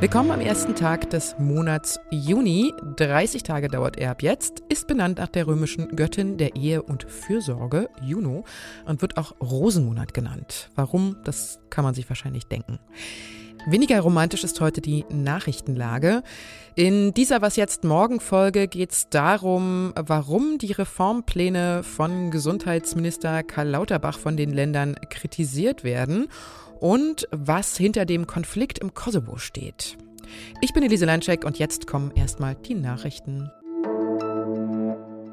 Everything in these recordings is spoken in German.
Willkommen am ersten Tag des Monats Juni. 30 Tage dauert er ab jetzt, ist benannt nach der römischen Göttin der Ehe und Fürsorge, Juno, und wird auch Rosenmonat genannt. Warum, das kann man sich wahrscheinlich denken. Weniger romantisch ist heute die Nachrichtenlage. In dieser Was jetzt morgen Folge geht es darum, warum die Reformpläne von Gesundheitsminister Karl Lauterbach von den Ländern kritisiert werden und was hinter dem Konflikt im Kosovo steht. Ich bin Elise Landscheck und jetzt kommen erstmal die Nachrichten.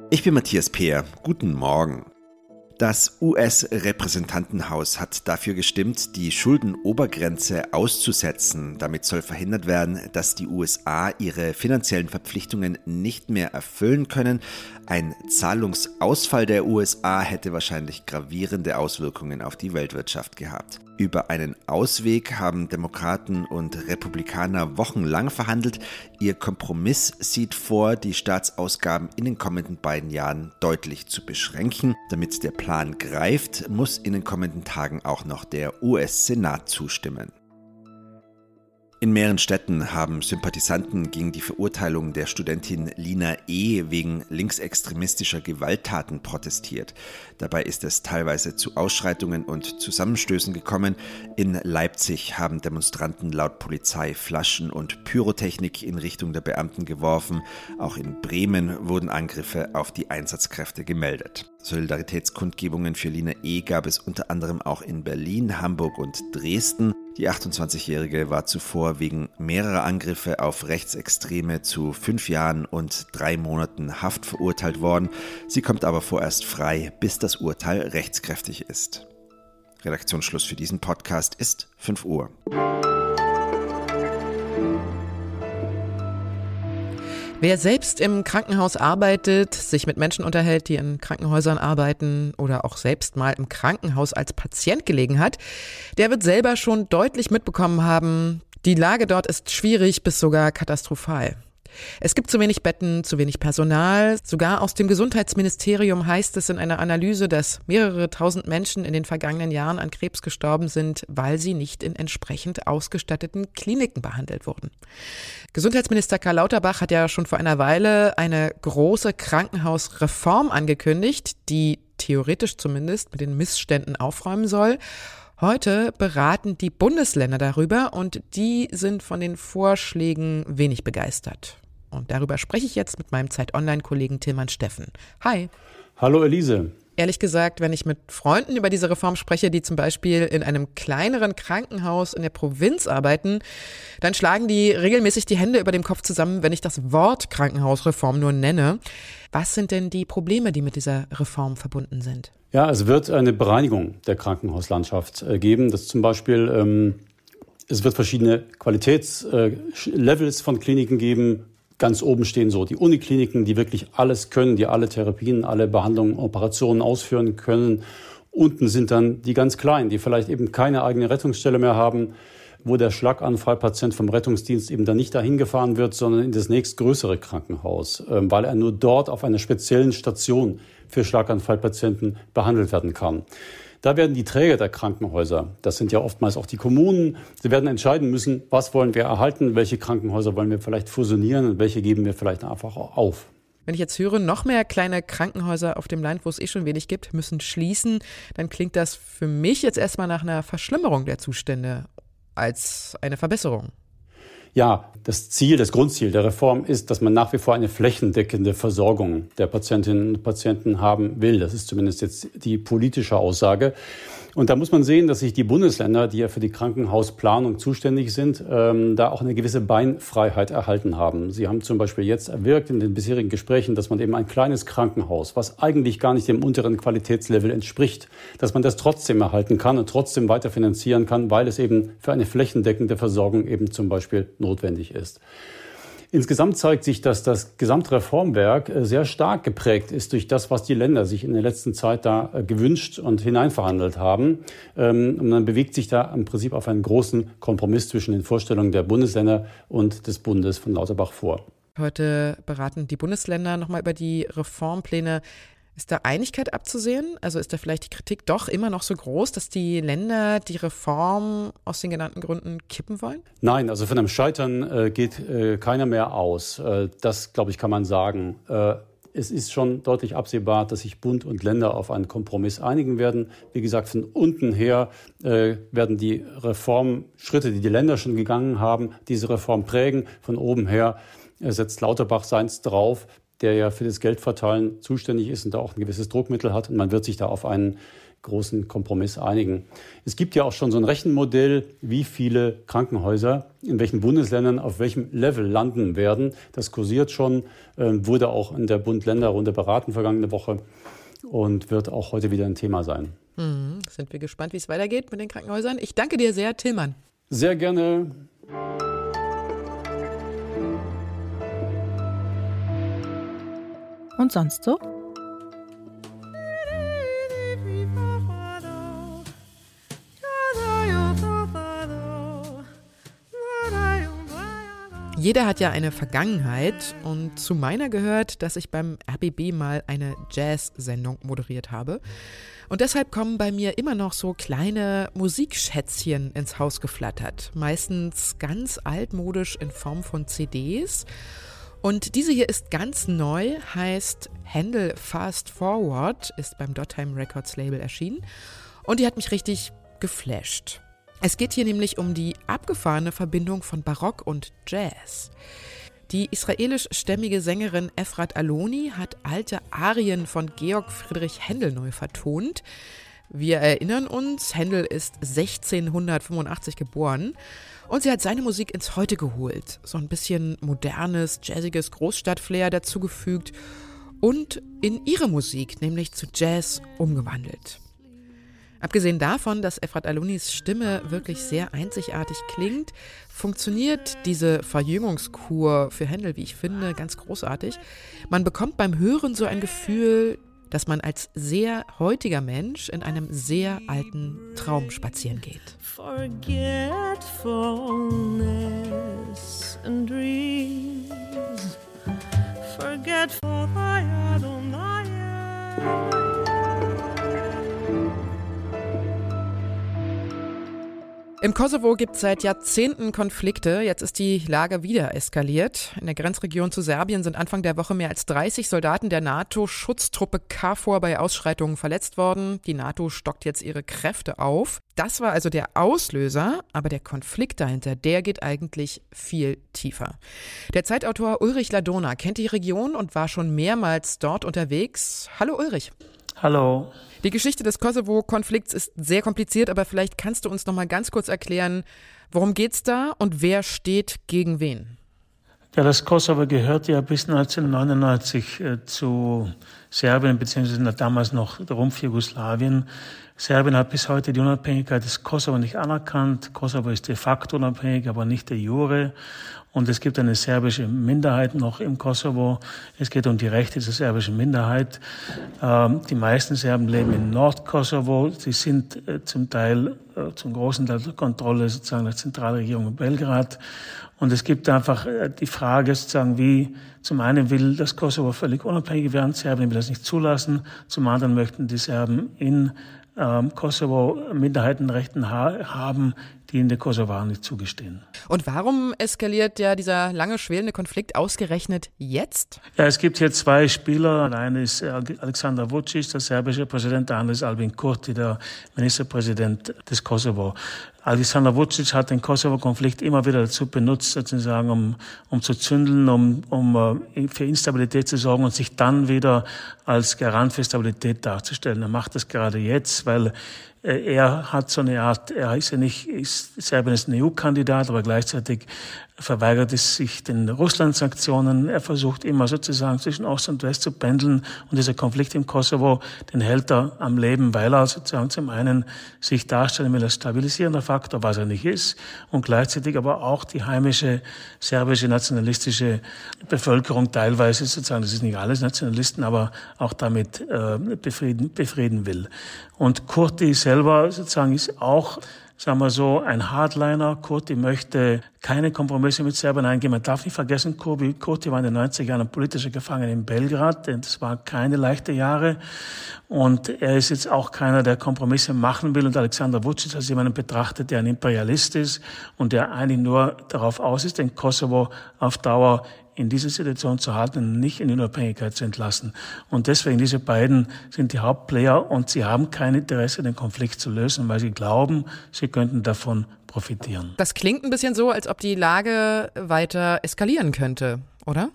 Ich bin Matthias Peer. Guten Morgen. Das US-Repräsentantenhaus hat dafür gestimmt, die Schuldenobergrenze auszusetzen. Damit soll verhindert werden, dass die USA ihre finanziellen Verpflichtungen nicht mehr erfüllen können. Ein Zahlungsausfall der USA hätte wahrscheinlich gravierende Auswirkungen auf die Weltwirtschaft gehabt. Über einen Ausweg haben Demokraten und Republikaner wochenlang verhandelt. Ihr Kompromiss sieht vor, die Staatsausgaben in den kommenden beiden Jahren deutlich zu beschränken. Damit der Plan greift, muss in den kommenden Tagen auch noch der US-Senat zustimmen. In mehreren Städten haben Sympathisanten gegen die Verurteilung der Studentin Lina E. wegen linksextremistischer Gewalttaten protestiert. Dabei ist es teilweise zu Ausschreitungen und Zusammenstößen gekommen. In Leipzig haben Demonstranten laut Polizei Flaschen und Pyrotechnik in Richtung der Beamten geworfen. Auch in Bremen wurden Angriffe auf die Einsatzkräfte gemeldet. Solidaritätskundgebungen für Lina E. gab es unter anderem auch in Berlin, Hamburg und Dresden. Die 28-Jährige war zuvor wegen mehrerer Angriffe auf Rechtsextreme zu fünf Jahren und drei Monaten Haft verurteilt worden. Sie kommt aber vorerst frei, bis das Urteil rechtskräftig ist. Redaktionsschluss für diesen Podcast ist 5 Uhr. Wer selbst im Krankenhaus arbeitet, sich mit Menschen unterhält, die in Krankenhäusern arbeiten oder auch selbst mal im Krankenhaus als Patient gelegen hat, der wird selber schon deutlich mitbekommen haben, die Lage dort ist schwierig bis sogar katastrophal. Es gibt zu wenig Betten, zu wenig Personal. Sogar aus dem Gesundheitsministerium heißt es in einer Analyse, dass mehrere tausend Menschen in den vergangenen Jahren an Krebs gestorben sind, weil sie nicht in entsprechend ausgestatteten Kliniken behandelt wurden. Gesundheitsminister Karl Lauterbach hat ja schon vor einer Weile eine große Krankenhausreform angekündigt, die theoretisch zumindest mit den Missständen aufräumen soll. Heute beraten die Bundesländer darüber und die sind von den Vorschlägen wenig begeistert. Und darüber spreche ich jetzt mit meinem Zeit-Online-Kollegen Tilman Steffen. Hi. Hallo Elise. Ehrlich gesagt, wenn ich mit Freunden über diese Reform spreche, die zum Beispiel in einem kleineren Krankenhaus in der Provinz arbeiten, dann schlagen die regelmäßig die Hände über dem Kopf zusammen, wenn ich das Wort Krankenhausreform nur nenne. Was sind denn die Probleme, die mit dieser Reform verbunden sind? Ja, es wird eine Bereinigung der Krankenhauslandschaft äh, geben. Das zum Beispiel, ähm, es wird verschiedene Qualitätslevels äh, von Kliniken geben, ganz oben stehen so die Unikliniken, die wirklich alles können, die alle Therapien, alle Behandlungen, Operationen ausführen können. Unten sind dann die ganz kleinen, die vielleicht eben keine eigene Rettungsstelle mehr haben, wo der Schlaganfallpatient vom Rettungsdienst eben dann nicht dahin gefahren wird, sondern in das nächstgrößere Krankenhaus, ähm, weil er nur dort auf einer speziellen Station für Schlaganfallpatienten behandelt werden kann. Da werden die Träger der Krankenhäuser, das sind ja oftmals auch die Kommunen, sie werden entscheiden müssen, was wollen wir erhalten, welche Krankenhäuser wollen wir vielleicht fusionieren und welche geben wir vielleicht einfach auf. Wenn ich jetzt höre, noch mehr kleine Krankenhäuser auf dem Land, wo es eh schon wenig gibt, müssen schließen, dann klingt das für mich jetzt erstmal nach einer Verschlimmerung der Zustände als eine Verbesserung. Ja, das Ziel, das Grundziel der Reform ist, dass man nach wie vor eine flächendeckende Versorgung der Patientinnen und Patienten haben will. Das ist zumindest jetzt die politische Aussage. Und da muss man sehen, dass sich die Bundesländer, die ja für die Krankenhausplanung zuständig sind, ähm, da auch eine gewisse Beinfreiheit erhalten haben. Sie haben zum Beispiel jetzt erwirkt in den bisherigen Gesprächen, dass man eben ein kleines Krankenhaus, was eigentlich gar nicht dem unteren Qualitätslevel entspricht, dass man das trotzdem erhalten kann und trotzdem weiter finanzieren kann, weil es eben für eine flächendeckende Versorgung eben zum Beispiel notwendig ist. Insgesamt zeigt sich, dass das Gesamtreformwerk äh, sehr stark geprägt ist durch das, was die Länder sich in der letzten Zeit da äh, gewünscht und hineinverhandelt haben. Ähm, und man bewegt sich da im Prinzip auf einen großen Kompromiss zwischen den Vorstellungen der Bundesländer und des Bundes von Lauterbach vor. Heute beraten die Bundesländer nochmal über die Reformpläne. Ist da Einigkeit abzusehen? Also ist da vielleicht die Kritik doch immer noch so groß, dass die Länder die Reform aus den genannten Gründen kippen wollen? Nein, also von einem Scheitern äh, geht äh, keiner mehr aus. Äh, das, glaube ich, kann man sagen. Äh, es ist schon deutlich absehbar, dass sich Bund und Länder auf einen Kompromiss einigen werden. Wie gesagt, von unten her äh, werden die Reformschritte, die die Länder schon gegangen haben, diese Reform prägen. Von oben her äh, setzt Lauterbach seins drauf der ja für das Geldverteilen zuständig ist und da auch ein gewisses Druckmittel hat. Und man wird sich da auf einen großen Kompromiss einigen. Es gibt ja auch schon so ein Rechenmodell, wie viele Krankenhäuser in welchen Bundesländern auf welchem Level landen werden. Das kursiert schon, äh, wurde auch in der Bund-Länder-Runde beraten vergangene Woche und wird auch heute wieder ein Thema sein. Mhm. Sind wir gespannt, wie es weitergeht mit den Krankenhäusern. Ich danke dir sehr, Tillmann. Sehr gerne. Und sonst so? Jeder hat ja eine Vergangenheit und zu meiner gehört, dass ich beim RBB mal eine Jazz-Sendung moderiert habe. Und deshalb kommen bei mir immer noch so kleine Musikschätzchen ins Haus geflattert. Meistens ganz altmodisch in Form von CDs. Und diese hier ist ganz neu, heißt Handle Fast Forward, ist beim Dottheim Records Label erschienen. Und die hat mich richtig geflasht. Es geht hier nämlich um die abgefahrene Verbindung von Barock und Jazz. Die israelisch-stämmige Sängerin Efrat Aloni hat alte Arien von Georg Friedrich Händel neu vertont. Wir erinnern uns, Händel ist 1685 geboren und sie hat seine Musik ins Heute geholt, so ein bisschen modernes, jazziges Großstadtflair dazugefügt und in ihre Musik, nämlich zu Jazz, umgewandelt. Abgesehen davon, dass Efrat Alunis Stimme wirklich sehr einzigartig klingt, funktioniert diese Verjüngungskur für Händel, wie ich finde, ganz großartig. Man bekommt beim Hören so ein Gefühl, dass man als sehr heutiger Mensch in einem sehr alten Traum spazieren geht. Forgetfulness Im Kosovo gibt es seit Jahrzehnten Konflikte. Jetzt ist die Lage wieder eskaliert. In der Grenzregion zu Serbien sind Anfang der Woche mehr als 30 Soldaten der NATO-Schutztruppe KFOR bei Ausschreitungen verletzt worden. Die NATO stockt jetzt ihre Kräfte auf. Das war also der Auslöser, aber der Konflikt dahinter, der geht eigentlich viel tiefer. Der Zeitautor Ulrich Ladona kennt die Region und war schon mehrmals dort unterwegs. Hallo Ulrich. Hallo. Die Geschichte des Kosovo-Konflikts ist sehr kompliziert, aber vielleicht kannst du uns noch mal ganz kurz erklären, worum geht's da und wer steht gegen wen? Ja, das Kosovo gehört ja bis 1999 äh, zu Serbien beziehungsweise damals noch Rumpf Jugoslawien. Serbien hat bis heute die Unabhängigkeit des Kosovo nicht anerkannt. Kosovo ist de facto unabhängig, aber nicht de jure. Und es gibt eine serbische Minderheit noch im Kosovo. Es geht um die Rechte der serbischen Minderheit. Ähm, die meisten Serben leben in Nordkosovo. Sie sind äh, zum Teil, äh, zum großen Teil der Kontrolle sozusagen der Zentralregierung in Belgrad. Und es gibt einfach äh, die Frage sozusagen, wie zum einen will das Kosovo völlig unabhängig werden. Serbien will das nicht zulassen. Zum anderen möchten die Serben in ähm, Kosovo Minderheitenrechten ha haben, die in der Kosovo nicht zugestehen. Und warum eskaliert ja dieser lange schwelende Konflikt ausgerechnet jetzt? Ja, es gibt hier zwei Spieler. Der eine ist Alexander Vucic, der serbische Präsident, der andere ist Albin Kurti, der Ministerpräsident des Kosovo. Alexander Vucic hat den Kosovo-Konflikt immer wieder dazu benutzt, sozusagen, um, um zu zündeln, um, um äh, für Instabilität zu sorgen und sich dann wieder als Garant für Stabilität darzustellen. Er macht das gerade jetzt, weil er hat so eine Art, er ist ja nicht, ist, Serbien ist ein EU-Kandidat, aber gleichzeitig verweigert es sich den Russland-Sanktionen. Er versucht immer sozusagen zwischen Ost und West zu pendeln. Und dieser Konflikt im Kosovo, den hält er am Leben, weil er sozusagen zum einen sich darstellen will als stabilisierender Faktor, was er nicht ist, und gleichzeitig aber auch die heimische serbische nationalistische Bevölkerung teilweise sozusagen, das ist nicht alles Nationalisten, aber auch damit äh, befrieden, befrieden will. Und Kurti selber sozusagen ist auch sagen wir so, ein Hardliner. Kurti möchte keine Kompromisse mit Serbien eingehen. Man darf nicht vergessen, Kurti war in den 90er Jahren politischer Gefangener in Belgrad. Das waren keine leichte Jahre. Und er ist jetzt auch keiner, der Kompromisse machen will. Und Alexander Vucic als jemanden betrachtet, der ein Imperialist ist und der eigentlich nur darauf aus ist, den Kosovo auf Dauer in dieser Situation zu halten und nicht in Unabhängigkeit zu entlassen. Und deswegen, diese beiden sind die Hauptplayer und sie haben kein Interesse, den Konflikt zu lösen, weil sie glauben, sie könnten davon profitieren. Das klingt ein bisschen so, als ob die Lage weiter eskalieren könnte, oder?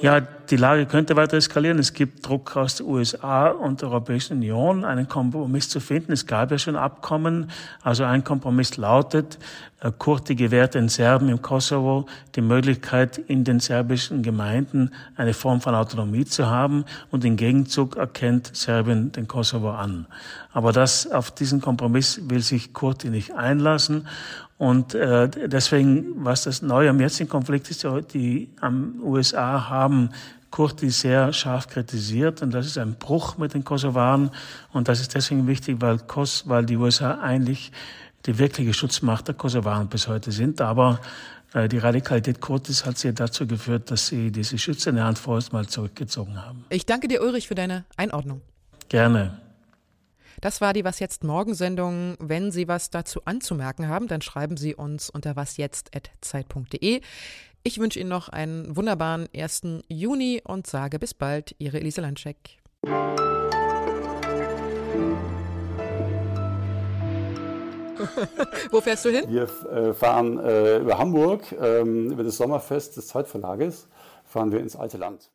Ja, die Lage könnte weiter eskalieren. Es gibt Druck aus den USA und der Europäischen Union, einen Kompromiss zu finden. Es gab ja schon Abkommen. Also ein Kompromiss lautet, äh, Kurti gewährt den Serben im Kosovo die Möglichkeit, in den serbischen Gemeinden eine Form von Autonomie zu haben und im Gegenzug erkennt Serbien den Kosovo an. Aber das, auf diesen Kompromiss will sich Kurti nicht einlassen. Und äh, deswegen, was das Neue am jetzigen Konflikt ist, die am USA haben Kurti sehr scharf kritisiert und das ist ein Bruch mit den Kosovaren und das ist deswegen wichtig, weil, Kos, weil die USA eigentlich die wirkliche Schutzmacht der Kosovaren bis heute sind, aber äh, die Radikalität Kurtis hat sie dazu geführt, dass sie diese schützende Hand vorerst mal zurückgezogen haben. Ich danke dir, Ulrich, für deine Einordnung. Gerne. Das war die Was jetzt Morgensendung. Wenn Sie was dazu anzumerken haben, dann schreiben Sie uns unter wasjetzt.zeit.de. Ich wünsche Ihnen noch einen wunderbaren 1. Juni und sage bis bald, Ihre Elise Landscheck. Wo fährst du hin? Wir äh, fahren äh, über Hamburg, ähm, über das Sommerfest des Zeitverlages, fahren wir ins alte Land.